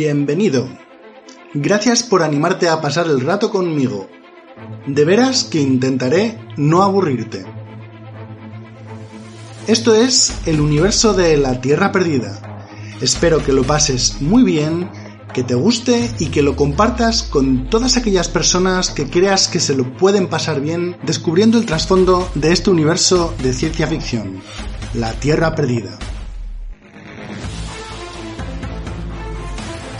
Bienvenido. Gracias por animarte a pasar el rato conmigo. De veras que intentaré no aburrirte. Esto es el universo de la Tierra Perdida. Espero que lo pases muy bien, que te guste y que lo compartas con todas aquellas personas que creas que se lo pueden pasar bien descubriendo el trasfondo de este universo de ciencia ficción, la Tierra Perdida.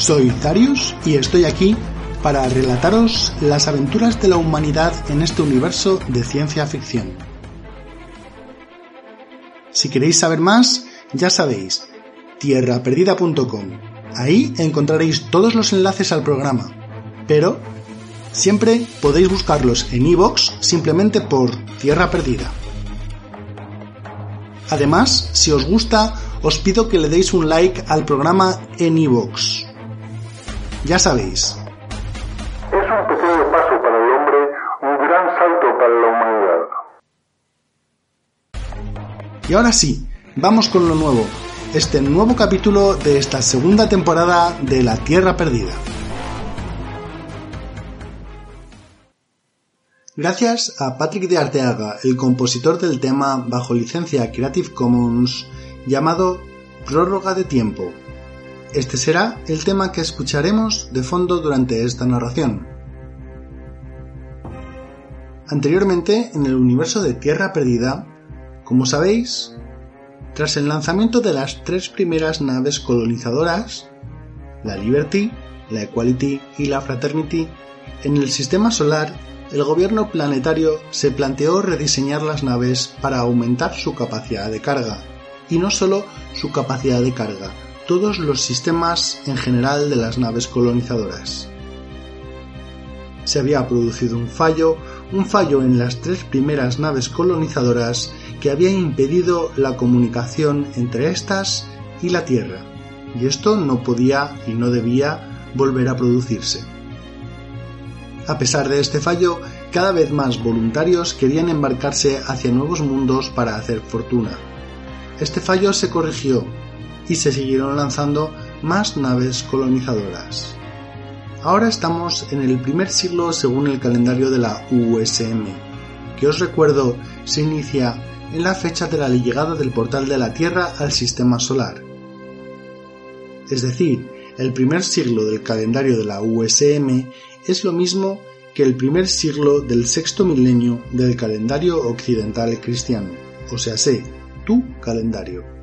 Soy Darius y estoy aquí para relataros las aventuras de la humanidad en este universo de ciencia ficción. Si queréis saber más, ya sabéis, tierraperdida.com. Ahí encontraréis todos los enlaces al programa, pero siempre podéis buscarlos en iVoox simplemente por Tierra Perdida. Además, si os gusta, os pido que le deis un like al programa en iVoox. Ya sabéis. Es un pequeño paso para el hombre, un gran salto para la humanidad. Y ahora sí, vamos con lo nuevo, este nuevo capítulo de esta segunda temporada de La Tierra Perdida. Gracias a Patrick de Arteaga, el compositor del tema bajo licencia Creative Commons llamado Prórroga de Tiempo, este será el tema que escucharemos de fondo durante esta narración. Anteriormente, en el universo de Tierra Perdida, como sabéis, tras el lanzamiento de las tres primeras naves colonizadoras, la Liberty, la Equality y la Fraternity, en el sistema solar, el gobierno planetario se planteó rediseñar las naves para aumentar su capacidad de carga, y no solo su capacidad de carga, todos los sistemas en general de las naves colonizadoras. Se había producido un fallo, un fallo en las tres primeras naves colonizadoras que había impedido la comunicación entre estas y la Tierra, y esto no podía y no debía volver a producirse. A pesar de este fallo, cada vez más voluntarios querían embarcarse hacia nuevos mundos para hacer fortuna. Este fallo se corrigió y se siguieron lanzando más naves colonizadoras. Ahora estamos en el primer siglo según el calendario de la USM, que os recuerdo se inicia en la fecha de la llegada del portal de la Tierra al sistema solar. Es decir, el primer siglo del calendario de la USM es lo mismo que el primer siglo del sexto milenio del calendario occidental cristiano, o sea, sé, tu calendario.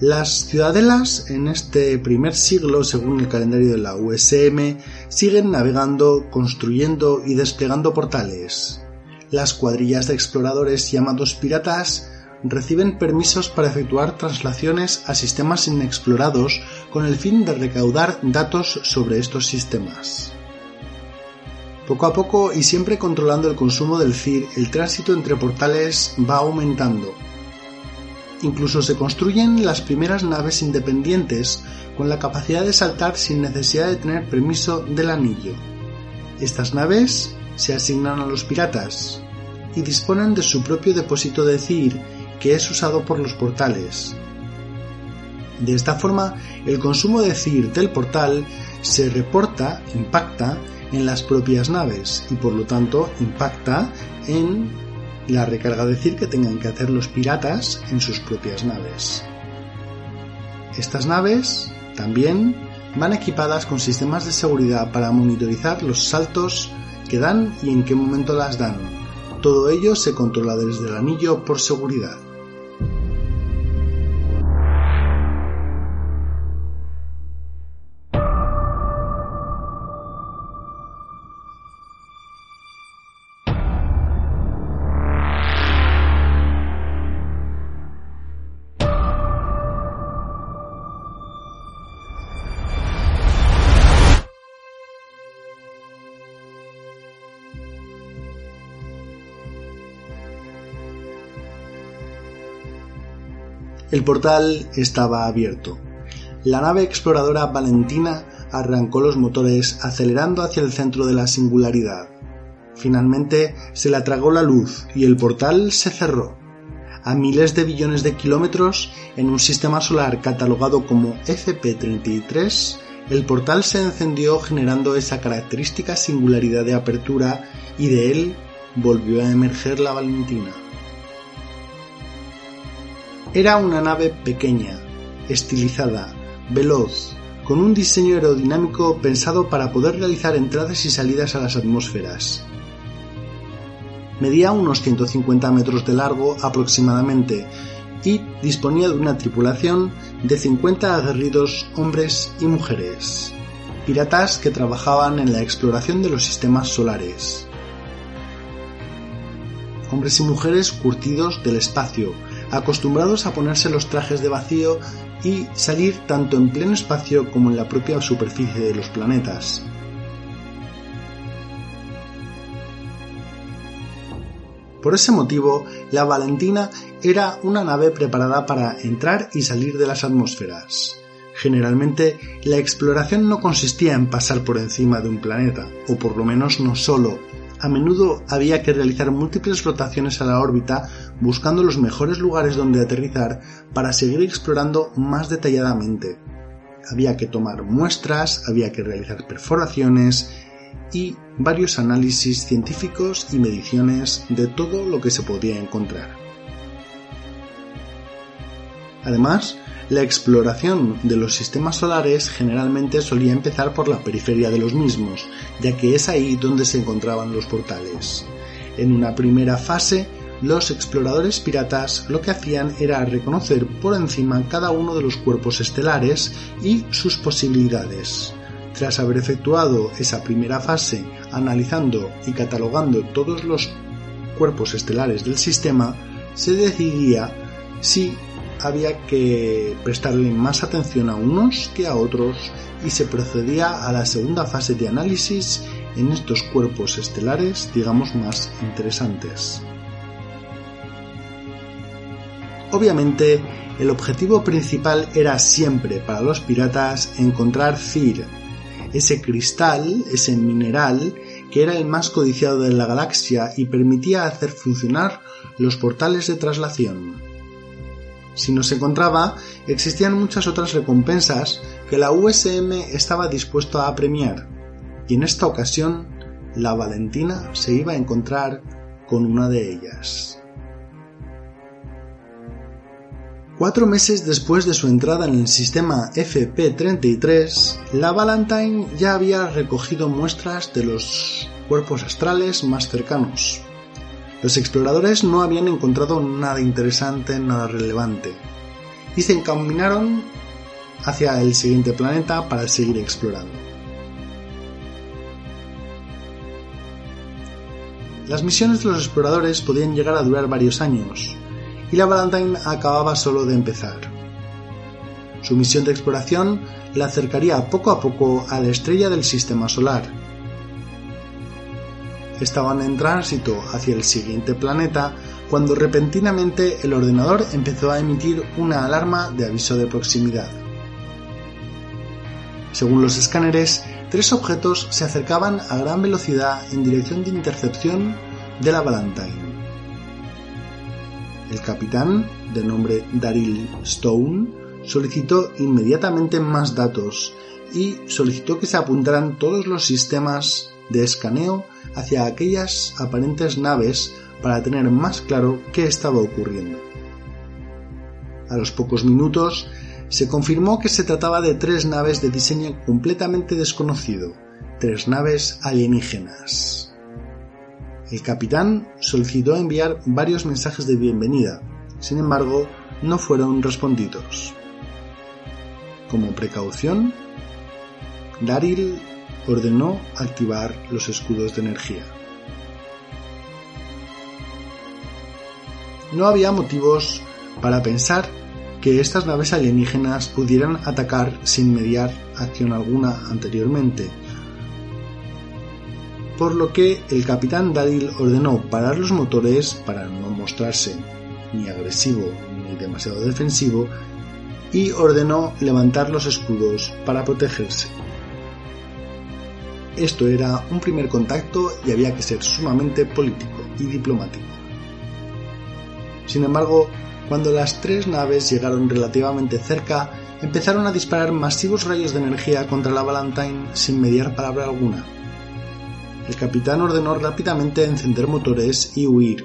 Las ciudadelas en este primer siglo, según el calendario de la USM, siguen navegando, construyendo y desplegando portales. Las cuadrillas de exploradores llamados piratas reciben permisos para efectuar traslaciones a sistemas inexplorados con el fin de recaudar datos sobre estos sistemas. Poco a poco y siempre controlando el consumo del CIR, el tránsito entre portales va aumentando, Incluso se construyen las primeras naves independientes con la capacidad de saltar sin necesidad de tener permiso del anillo. Estas naves se asignan a los piratas y disponen de su propio depósito de CIR que es usado por los portales. De esta forma, el consumo de CIR del portal se reporta, impacta en las propias naves y por lo tanto impacta en la recarga decir que tengan que hacer los piratas en sus propias naves. Estas naves también van equipadas con sistemas de seguridad para monitorizar los saltos que dan y en qué momento las dan. Todo ello se controla desde el anillo por seguridad. El portal estaba abierto. La nave exploradora Valentina arrancó los motores acelerando hacia el centro de la singularidad. Finalmente se la tragó la luz y el portal se cerró. A miles de billones de kilómetros, en un sistema solar catalogado como FP33, el portal se encendió generando esa característica singularidad de apertura y de él volvió a emerger la Valentina. Era una nave pequeña, estilizada, veloz, con un diseño aerodinámico pensado para poder realizar entradas y salidas a las atmósferas. Medía unos 150 metros de largo aproximadamente y disponía de una tripulación de 50 aguerridos hombres y mujeres, piratas que trabajaban en la exploración de los sistemas solares. Hombres y mujeres curtidos del espacio, acostumbrados a ponerse los trajes de vacío y salir tanto en pleno espacio como en la propia superficie de los planetas. Por ese motivo, la Valentina era una nave preparada para entrar y salir de las atmósferas. Generalmente, la exploración no consistía en pasar por encima de un planeta, o por lo menos no solo. A menudo había que realizar múltiples rotaciones a la órbita buscando los mejores lugares donde aterrizar para seguir explorando más detalladamente. Había que tomar muestras, había que realizar perforaciones y varios análisis científicos y mediciones de todo lo que se podía encontrar. Además, la exploración de los sistemas solares generalmente solía empezar por la periferia de los mismos, ya que es ahí donde se encontraban los portales. En una primera fase, los exploradores piratas lo que hacían era reconocer por encima cada uno de los cuerpos estelares y sus posibilidades. Tras haber efectuado esa primera fase analizando y catalogando todos los cuerpos estelares del sistema, se decidía si había que prestarle más atención a unos que a otros y se procedía a la segunda fase de análisis en estos cuerpos estelares, digamos, más interesantes. Obviamente, el objetivo principal era siempre para los piratas encontrar Cir, ese cristal, ese mineral que era el más codiciado de la galaxia y permitía hacer funcionar los portales de traslación. Si no se encontraba, existían muchas otras recompensas que la USM estaba dispuesto a premiar, y en esta ocasión la Valentina se iba a encontrar con una de ellas. Cuatro meses después de su entrada en el sistema FP-33, la Valentine ya había recogido muestras de los cuerpos astrales más cercanos. Los exploradores no habían encontrado nada interesante, nada relevante, y se encaminaron hacia el siguiente planeta para seguir explorando. Las misiones de los exploradores podían llegar a durar varios años, y la Valentine acababa solo de empezar. Su misión de exploración la acercaría poco a poco a la estrella del sistema solar. Estaban en tránsito hacia el siguiente planeta cuando repentinamente el ordenador empezó a emitir una alarma de aviso de proximidad. Según los escáneres, tres objetos se acercaban a gran velocidad en dirección de intercepción de la Valentine. El capitán, de nombre Daryl Stone, solicitó inmediatamente más datos y solicitó que se apuntaran todos los sistemas de escaneo hacia aquellas aparentes naves para tener más claro qué estaba ocurriendo. A los pocos minutos se confirmó que se trataba de tres naves de diseño completamente desconocido, tres naves alienígenas. El capitán solicitó enviar varios mensajes de bienvenida, sin embargo, no fueron respondidos. Como precaución, Daryl ordenó activar los escudos de energía. No había motivos para pensar que estas naves alienígenas pudieran atacar sin mediar acción alguna anteriormente, por lo que el capitán Daryl ordenó parar los motores para no mostrarse ni agresivo ni demasiado defensivo y ordenó levantar los escudos para protegerse. Esto era un primer contacto y había que ser sumamente político y diplomático. Sin embargo, cuando las tres naves llegaron relativamente cerca, empezaron a disparar masivos rayos de energía contra la Valentine sin mediar palabra alguna. El capitán ordenó rápidamente encender motores y huir.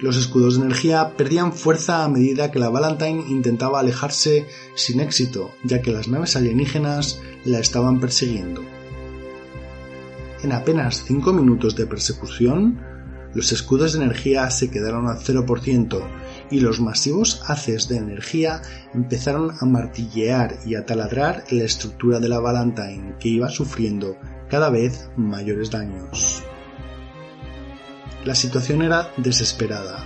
Los escudos de energía perdían fuerza a medida que la Valentine intentaba alejarse sin éxito, ya que las naves alienígenas la estaban persiguiendo. En apenas 5 minutos de persecución, los escudos de energía se quedaron al 0% y los masivos haces de energía empezaron a martillear y a taladrar la estructura de la Valentine, que iba sufriendo cada vez mayores daños. La situación era desesperada.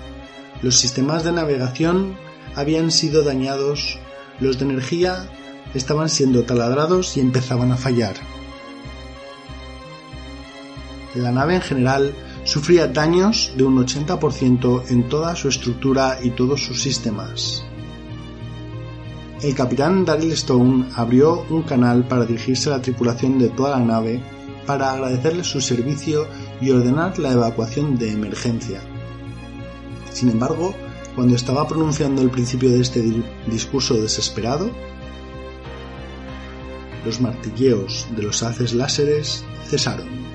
Los sistemas de navegación habían sido dañados, los de energía estaban siendo taladrados y empezaban a fallar. La nave en general sufría daños de un 80% en toda su estructura y todos sus sistemas. El capitán Daryl Stone abrió un canal para dirigirse a la tripulación de toda la nave para agradecerle su servicio y ordenar la evacuación de emergencia. Sin embargo, cuando estaba pronunciando el principio de este discurso desesperado, los martilleos de los haces láseres cesaron.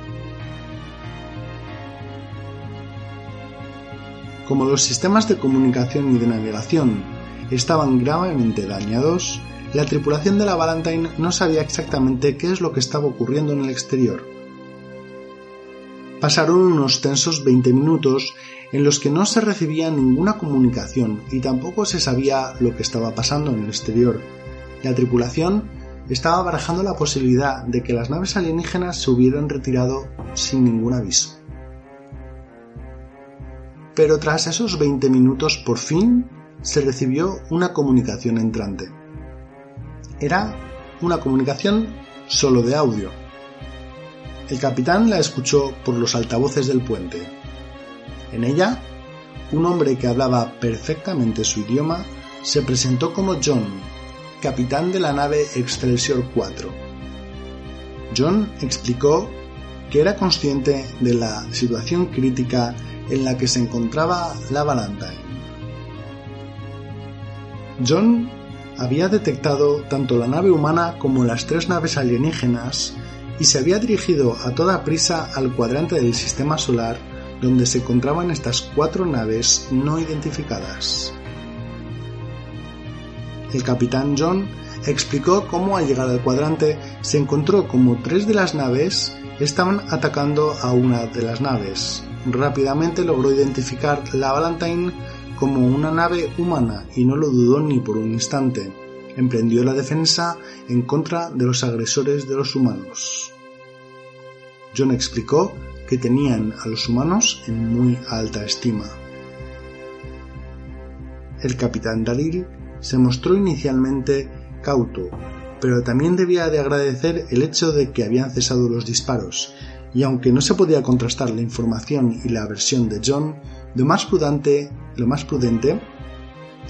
Como los sistemas de comunicación y de navegación estaban gravemente dañados, la tripulación de la Valentine no sabía exactamente qué es lo que estaba ocurriendo en el exterior. Pasaron unos tensos 20 minutos en los que no se recibía ninguna comunicación y tampoco se sabía lo que estaba pasando en el exterior. La tripulación estaba barajando la posibilidad de que las naves alienígenas se hubieran retirado sin ningún aviso pero tras esos 20 minutos por fin se recibió una comunicación entrante. Era una comunicación solo de audio. El capitán la escuchó por los altavoces del puente. En ella, un hombre que hablaba perfectamente su idioma se presentó como John, capitán de la nave Excelsior 4. John explicó que era consciente de la situación crítica en la que se encontraba la Valentine. John había detectado tanto la nave humana como las tres naves alienígenas y se había dirigido a toda prisa al cuadrante del sistema solar donde se encontraban estas cuatro naves no identificadas. El capitán John explicó cómo al llegar al cuadrante se encontró como tres de las naves estaban atacando a una de las naves, rápidamente logró identificar la Valentine como una nave humana y no lo dudó ni por un instante. Emprendió la defensa en contra de los agresores de los humanos. John explicó que tenían a los humanos en muy alta estima. El capitán Dalil se mostró inicialmente cauto, pero también debía de agradecer el hecho de que habían cesado los disparos y aunque no se podía contrastar la información y la versión de John, lo más prudente, lo más prudente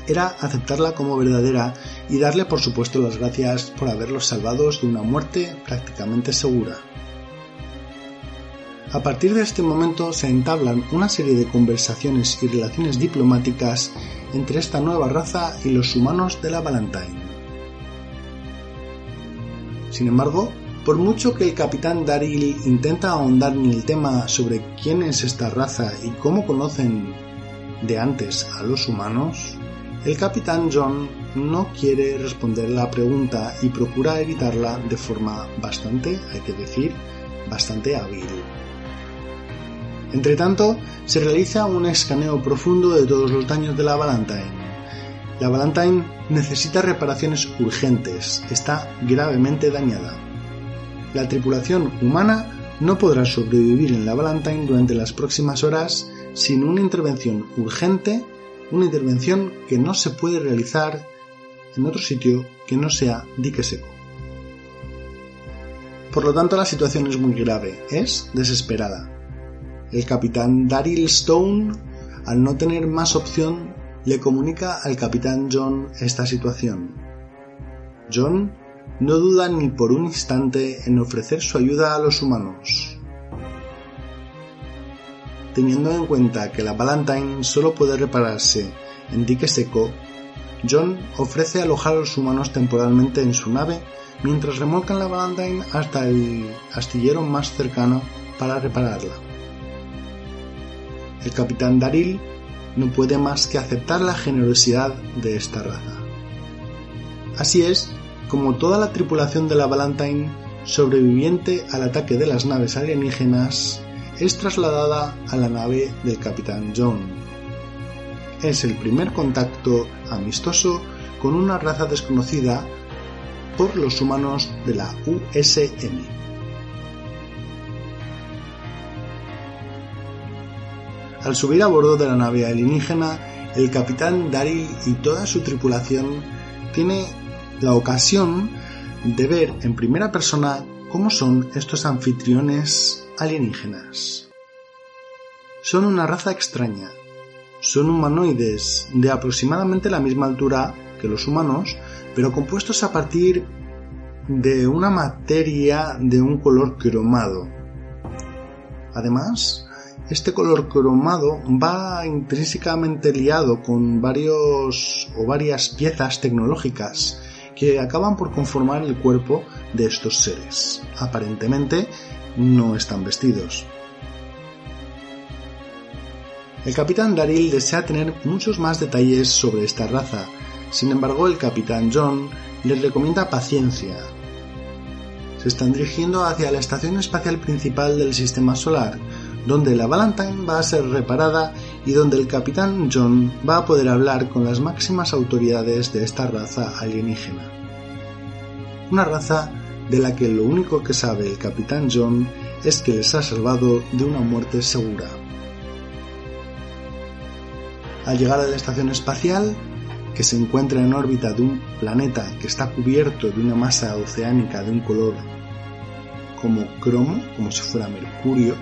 era aceptarla como verdadera y darle por supuesto las gracias por haberlos salvados de una muerte prácticamente segura. A partir de este momento se entablan una serie de conversaciones y relaciones diplomáticas entre esta nueva raza y los humanos de la Valentine. Sin embargo, por mucho que el capitán Daryl intenta ahondar en el tema sobre quién es esta raza y cómo conocen de antes a los humanos, el capitán John no quiere responder la pregunta y procura evitarla de forma bastante, hay que decir, bastante hábil. Entre tanto, se realiza un escaneo profundo de todos los daños de la Valentine. La Valentine necesita reparaciones urgentes, está gravemente dañada la tripulación humana no podrá sobrevivir en la Valentine durante las próximas horas sin una intervención urgente, una intervención que no se puede realizar en otro sitio que no sea dique seco. Por lo tanto, la situación es muy grave, es desesperada. El capitán Daryl Stone, al no tener más opción, le comunica al capitán John esta situación. John no duda ni por un instante en ofrecer su ayuda a los humanos. Teniendo en cuenta que la Valentine solo puede repararse en dique seco, John ofrece alojar a los humanos temporalmente en su nave mientras remolcan la Valentine hasta el astillero más cercano para repararla. El capitán Daril no puede más que aceptar la generosidad de esta raza. Así es como toda la tripulación de la Valentine, sobreviviente al ataque de las naves alienígenas, es trasladada a la nave del capitán John. Es el primer contacto amistoso con una raza desconocida por los humanos de la USM. Al subir a bordo de la nave alienígena, el capitán Daryl y toda su tripulación tiene la ocasión de ver en primera persona cómo son estos anfitriones alienígenas. Son una raza extraña. Son humanoides de aproximadamente la misma altura que los humanos, pero compuestos a partir de una materia de un color cromado. Además, este color cromado va intrínsecamente liado con varios o varias piezas tecnológicas que acaban por conformar el cuerpo de estos seres. Aparentemente no están vestidos. El capitán Daryl desea tener muchos más detalles sobre esta raza, sin embargo el capitán John les recomienda paciencia. Se están dirigiendo hacia la estación espacial principal del sistema solar, donde la Valentine va a ser reparada y donde el capitán John va a poder hablar con las máximas autoridades de esta raza alienígena. Una raza de la que lo único que sabe el capitán John es que les ha salvado de una muerte segura. Al llegar a la estación espacial, que se encuentra en órbita de un planeta que está cubierto de una masa oceánica de un color como cromo, como si fuera mercurio,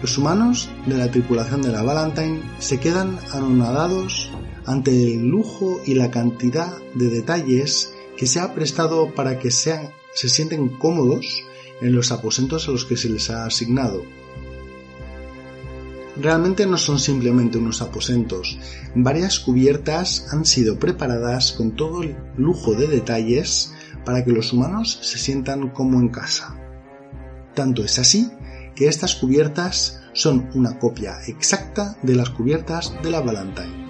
los humanos de la tripulación de la Valentine se quedan anonadados ante el lujo y la cantidad de detalles que se ha prestado para que sean, se sienten cómodos en los aposentos a los que se les ha asignado. Realmente no son simplemente unos aposentos, varias cubiertas han sido preparadas con todo el lujo de detalles para que los humanos se sientan como en casa. Tanto es así que estas cubiertas son una copia exacta de las cubiertas de la Valentine.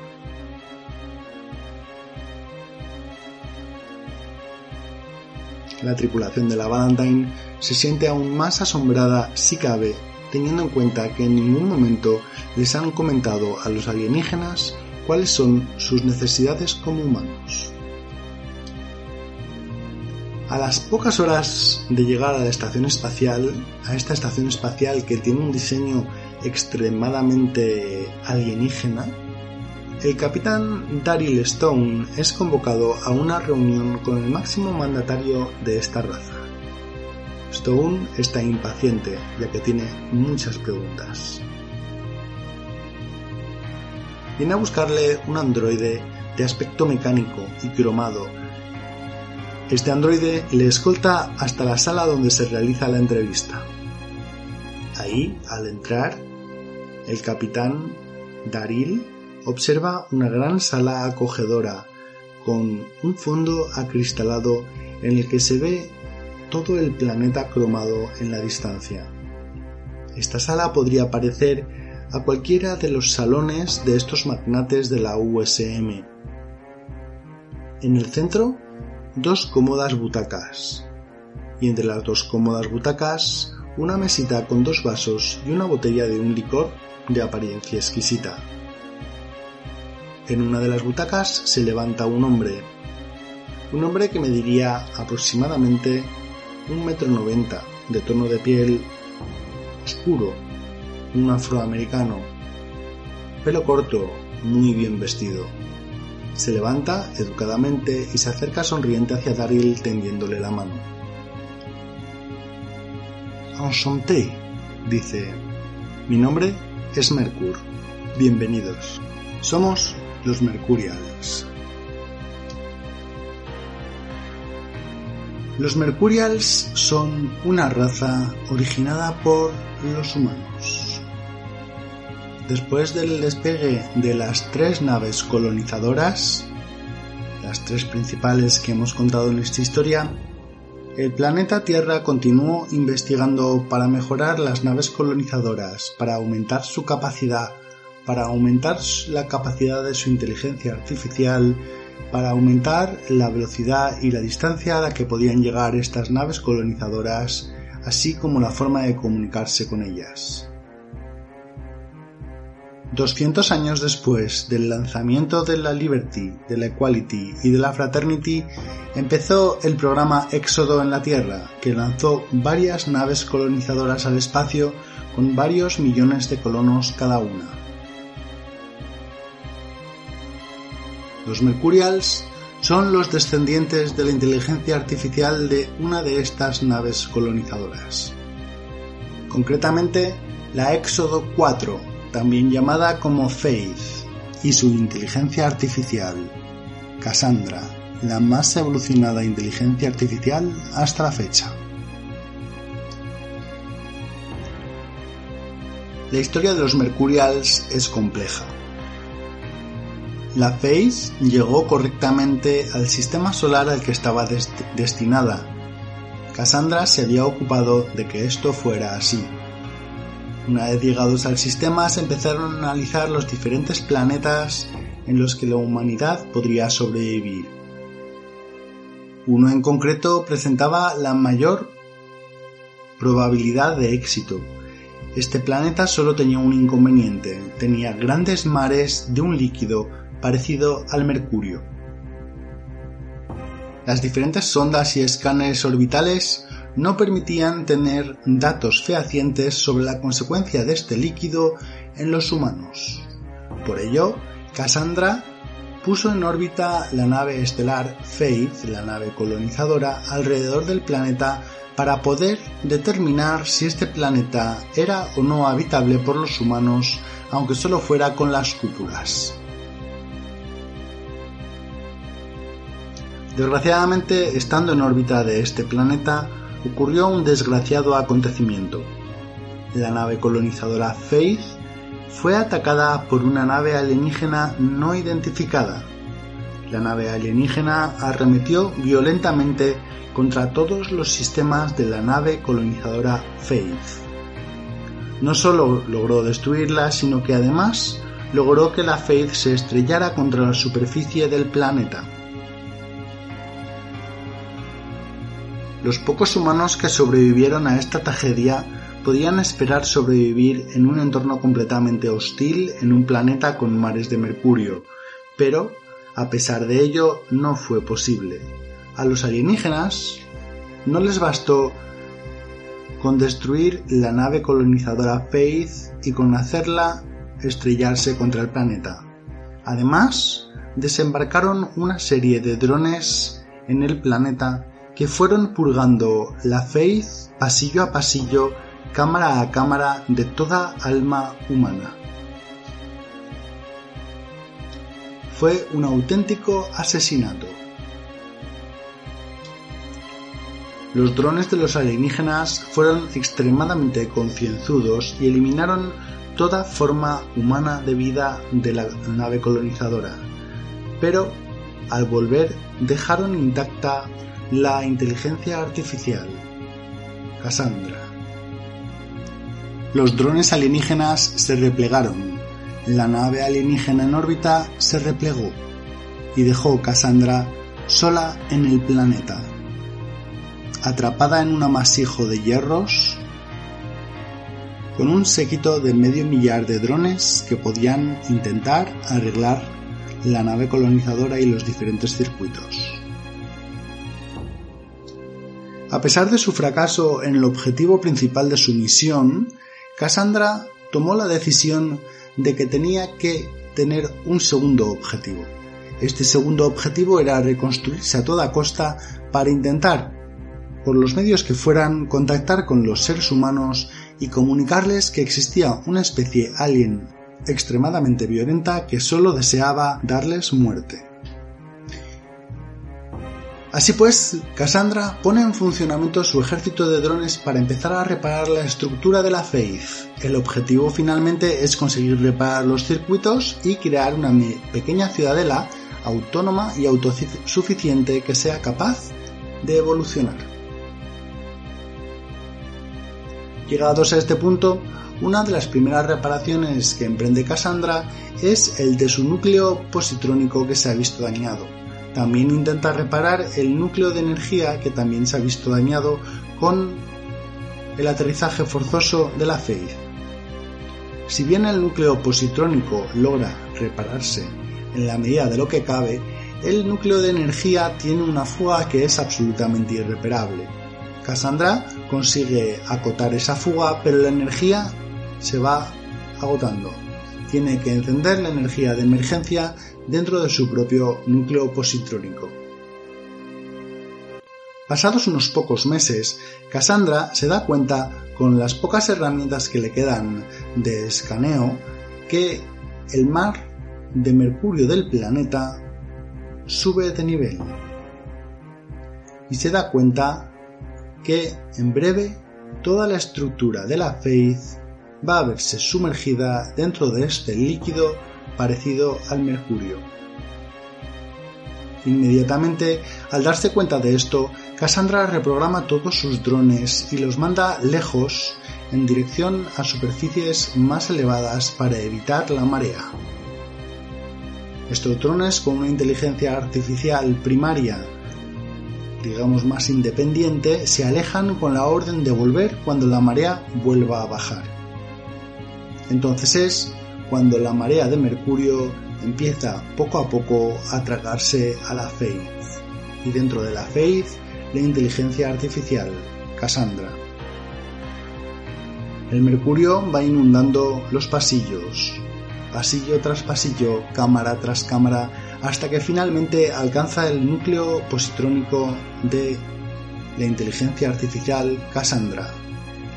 La tripulación de la Valentine se siente aún más asombrada si cabe, teniendo en cuenta que en ningún momento les han comentado a los alienígenas cuáles son sus necesidades como humanos. A las pocas horas de llegar a la estación espacial, a esta estación espacial que tiene un diseño extremadamente alienígena, el capitán Daryl Stone es convocado a una reunión con el máximo mandatario de esta raza. Stone está impaciente ya que tiene muchas preguntas. Viene a buscarle un androide de aspecto mecánico y cromado este androide le escolta hasta la sala donde se realiza la entrevista. Ahí, al entrar, el capitán Daril observa una gran sala acogedora con un fondo acristalado en el que se ve todo el planeta cromado en la distancia. Esta sala podría parecer a cualquiera de los salones de estos magnates de la USM. En el centro dos cómodas butacas, y entre las dos cómodas butacas una mesita con dos vasos y una botella de un licor de apariencia exquisita. En una de las butacas se levanta un hombre, un hombre que mediría aproximadamente un metro noventa, de tono de piel oscuro, un afroamericano, pelo corto, muy bien vestido. Se levanta educadamente y se acerca sonriente hacia Daryl tendiéndole la mano. Enchanté, dice. Mi nombre es Mercur. Bienvenidos. Somos los Mercurials. Los Mercurials son una raza originada por los humanos. Después del despegue de las tres naves colonizadoras, las tres principales que hemos contado en esta historia, el planeta Tierra continuó investigando para mejorar las naves colonizadoras, para aumentar su capacidad, para aumentar la capacidad de su inteligencia artificial, para aumentar la velocidad y la distancia a la que podían llegar estas naves colonizadoras, así como la forma de comunicarse con ellas. 200 años después del lanzamiento de la Liberty, de la Equality y de la Fraternity, empezó el programa Éxodo en la Tierra, que lanzó varias naves colonizadoras al espacio con varios millones de colonos cada una. Los Mercurials son los descendientes de la inteligencia artificial de una de estas naves colonizadoras. Concretamente, la Éxodo 4, también llamada como Faith, y su inteligencia artificial, Cassandra, la más evolucionada inteligencia artificial hasta la fecha. La historia de los Mercurials es compleja. La Faith llegó correctamente al sistema solar al que estaba destinada. Cassandra se había ocupado de que esto fuera así. Una vez llegados al sistema se empezaron a analizar los diferentes planetas en los que la humanidad podría sobrevivir. Uno en concreto presentaba la mayor probabilidad de éxito. Este planeta solo tenía un inconveniente, tenía grandes mares de un líquido parecido al mercurio. Las diferentes sondas y escáneres orbitales no permitían tener datos fehacientes sobre la consecuencia de este líquido en los humanos. Por ello, Cassandra puso en órbita la nave estelar Faith, la nave colonizadora, alrededor del planeta para poder determinar si este planeta era o no habitable por los humanos, aunque solo fuera con las cúpulas. Desgraciadamente, estando en órbita de este planeta, ocurrió un desgraciado acontecimiento. La nave colonizadora Faith fue atacada por una nave alienígena no identificada. La nave alienígena arremetió violentamente contra todos los sistemas de la nave colonizadora Faith. No solo logró destruirla, sino que además logró que la Faith se estrellara contra la superficie del planeta. Los pocos humanos que sobrevivieron a esta tragedia podían esperar sobrevivir en un entorno completamente hostil en un planeta con mares de mercurio, pero, a pesar de ello, no fue posible. A los alienígenas no les bastó con destruir la nave colonizadora Faith y con hacerla estrellarse contra el planeta. Además, desembarcaron una serie de drones en el planeta que fueron purgando la Faith pasillo a pasillo, cámara a cámara de toda alma humana. Fue un auténtico asesinato. Los drones de los alienígenas fueron extremadamente concienzudos y eliminaron toda forma humana de vida de la nave colonizadora, pero al volver dejaron intacta la inteligencia artificial. Cassandra. Los drones alienígenas se replegaron. La nave alienígena en órbita se replegó y dejó Cassandra sola en el planeta. Atrapada en un amasijo de hierros, con un séquito de medio millar de drones que podían intentar arreglar la nave colonizadora y los diferentes circuitos. A pesar de su fracaso en el objetivo principal de su misión, Cassandra tomó la decisión de que tenía que tener un segundo objetivo. Este segundo objetivo era reconstruirse a toda costa para intentar, por los medios que fueran, contactar con los seres humanos y comunicarles que existía una especie alien extremadamente violenta que solo deseaba darles muerte. Así pues, Cassandra pone en funcionamiento su ejército de drones para empezar a reparar la estructura de la Faith. El objetivo finalmente es conseguir reparar los circuitos y crear una pequeña ciudadela autónoma y autosuficiente que sea capaz de evolucionar. Llegados a este punto, una de las primeras reparaciones que emprende Cassandra es el de su núcleo positrónico que se ha visto dañado. También intenta reparar el núcleo de energía que también se ha visto dañado con el aterrizaje forzoso de la Faith. Si bien el núcleo positrónico logra repararse en la medida de lo que cabe, el núcleo de energía tiene una fuga que es absolutamente irreparable. Cassandra consigue acotar esa fuga, pero la energía se va agotando. Tiene que encender la energía de emergencia dentro de su propio núcleo positrónico. Pasados unos pocos meses, Cassandra se da cuenta, con las pocas herramientas que le quedan de escaneo, que el mar de mercurio del planeta sube de nivel. Y se da cuenta que en breve toda la estructura de la Faith va a verse sumergida dentro de este líquido parecido al mercurio. Inmediatamente, al darse cuenta de esto, Cassandra reprograma todos sus drones y los manda lejos en dirección a superficies más elevadas para evitar la marea. Estos drones con una inteligencia artificial primaria, digamos más independiente, se alejan con la orden de volver cuando la marea vuelva a bajar. Entonces es cuando la marea de Mercurio empieza poco a poco a tragarse a la Faith. Y dentro de la Faith, la inteligencia artificial, Cassandra. El Mercurio va inundando los pasillos, pasillo tras pasillo, cámara tras cámara, hasta que finalmente alcanza el núcleo positrónico de la inteligencia artificial Cassandra.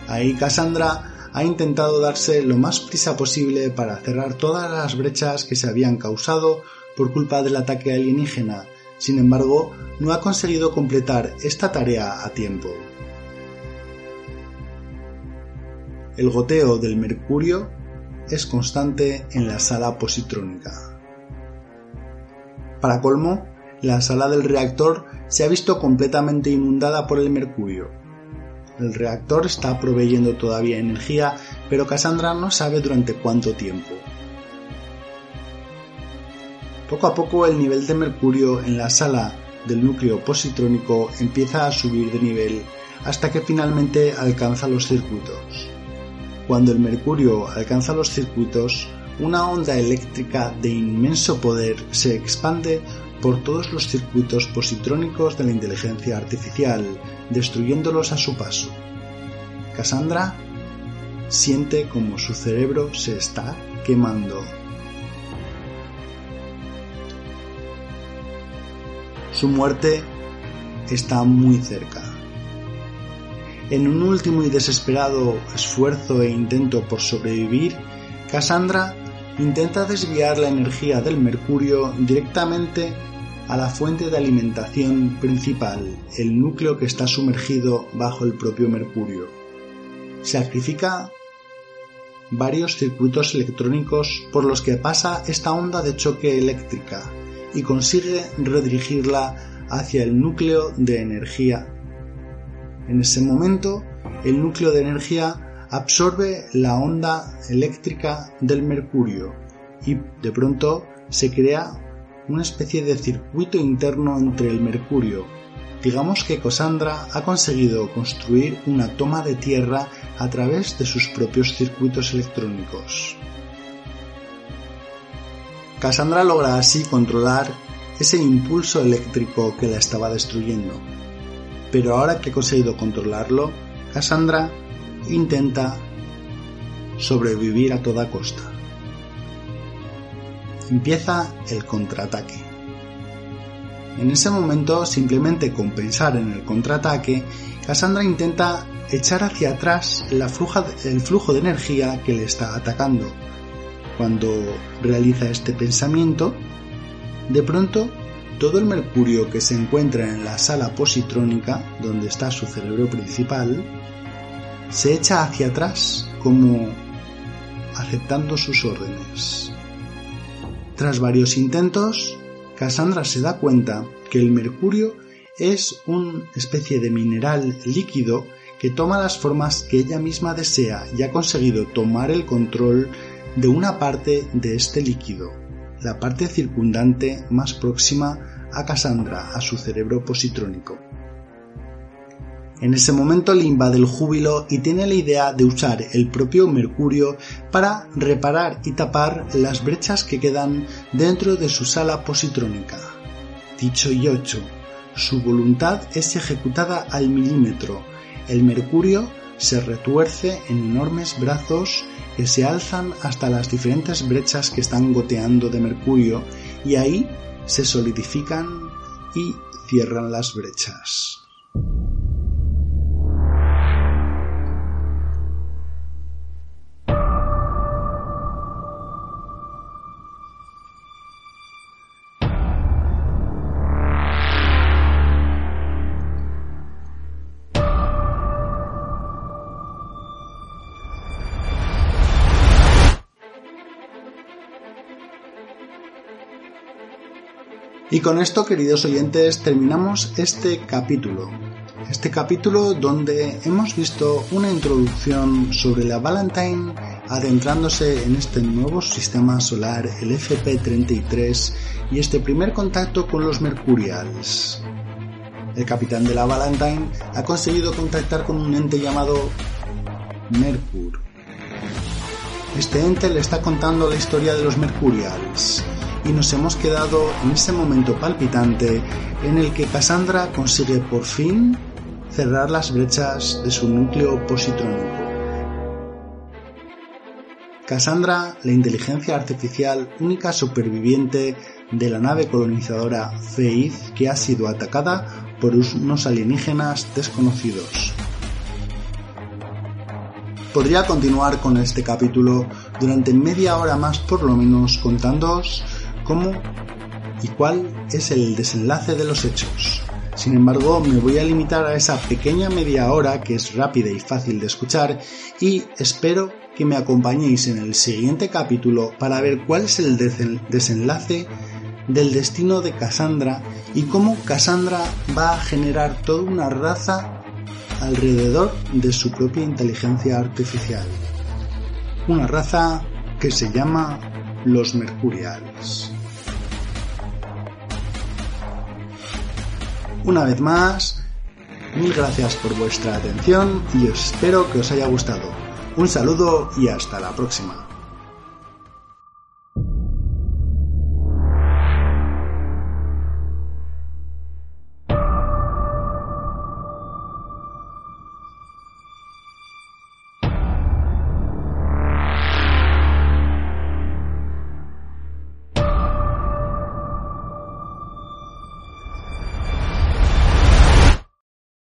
Ahí Cassandra ha intentado darse lo más prisa posible para cerrar todas las brechas que se habían causado por culpa del ataque alienígena. Sin embargo, no ha conseguido completar esta tarea a tiempo. El goteo del mercurio es constante en la sala positrónica. Para colmo, la sala del reactor se ha visto completamente inundada por el mercurio, el reactor está proveyendo todavía energía, pero Cassandra no sabe durante cuánto tiempo. Poco a poco el nivel de mercurio en la sala del núcleo positrónico empieza a subir de nivel hasta que finalmente alcanza los circuitos. Cuando el mercurio alcanza los circuitos, una onda eléctrica de inmenso poder se expande por todos los circuitos positrónicos de la inteligencia artificial, destruyéndolos a su paso. Cassandra siente como su cerebro se está quemando. Su muerte está muy cerca. En un último y desesperado esfuerzo e intento por sobrevivir, Cassandra intenta desviar la energía del mercurio directamente a la fuente de alimentación principal, el núcleo que está sumergido bajo el propio mercurio. Sacrifica varios circuitos electrónicos por los que pasa esta onda de choque eléctrica y consigue redirigirla hacia el núcleo de energía. En ese momento, el núcleo de energía absorbe la onda eléctrica del mercurio y de pronto se crea una especie de circuito interno entre el mercurio. Digamos que Cassandra ha conseguido construir una toma de tierra a través de sus propios circuitos electrónicos. Cassandra logra así controlar ese impulso eléctrico que la estaba destruyendo. Pero ahora que ha conseguido controlarlo, Cassandra intenta sobrevivir a toda costa empieza el contraataque. En ese momento, simplemente con pensar en el contraataque, Cassandra intenta echar hacia atrás el flujo de energía que le está atacando. Cuando realiza este pensamiento, de pronto todo el mercurio que se encuentra en la sala positrónica, donde está su cerebro principal, se echa hacia atrás como aceptando sus órdenes. Tras varios intentos, Cassandra se da cuenta que el mercurio es una especie de mineral líquido que toma las formas que ella misma desea y ha conseguido tomar el control de una parte de este líquido, la parte circundante más próxima a Cassandra, a su cerebro positrónico. En ese momento le invade el júbilo y tiene la idea de usar el propio Mercurio para reparar y tapar las brechas que quedan dentro de su sala positrónica. Dicho y hecho, su voluntad es ejecutada al milímetro. El Mercurio se retuerce en enormes brazos que se alzan hasta las diferentes brechas que están goteando de mercurio y ahí se solidifican y cierran las brechas. Y con esto, queridos oyentes, terminamos este capítulo. Este capítulo donde hemos visto una introducción sobre la Valentine adentrándose en este nuevo sistema solar, el FP33, y este primer contacto con los Mercurials. El capitán de la Valentine ha conseguido contactar con un ente llamado Mercur. Este ente le está contando la historia de los Mercurials y nos hemos quedado en ese momento palpitante en el que Cassandra consigue por fin cerrar las brechas de su núcleo positrónico. Cassandra, la inteligencia artificial única superviviente de la nave colonizadora Faith que ha sido atacada por unos alienígenas desconocidos. Podría continuar con este capítulo durante media hora más por lo menos contándoos cómo y cuál es el desenlace de los hechos. Sin embargo, me voy a limitar a esa pequeña media hora que es rápida y fácil de escuchar y espero que me acompañéis en el siguiente capítulo para ver cuál es el desenlace del destino de Cassandra y cómo Cassandra va a generar toda una raza alrededor de su propia inteligencia artificial. Una raza que se llama los Mercurials. Una vez más, mil gracias por vuestra atención y espero que os haya gustado. Un saludo y hasta la próxima.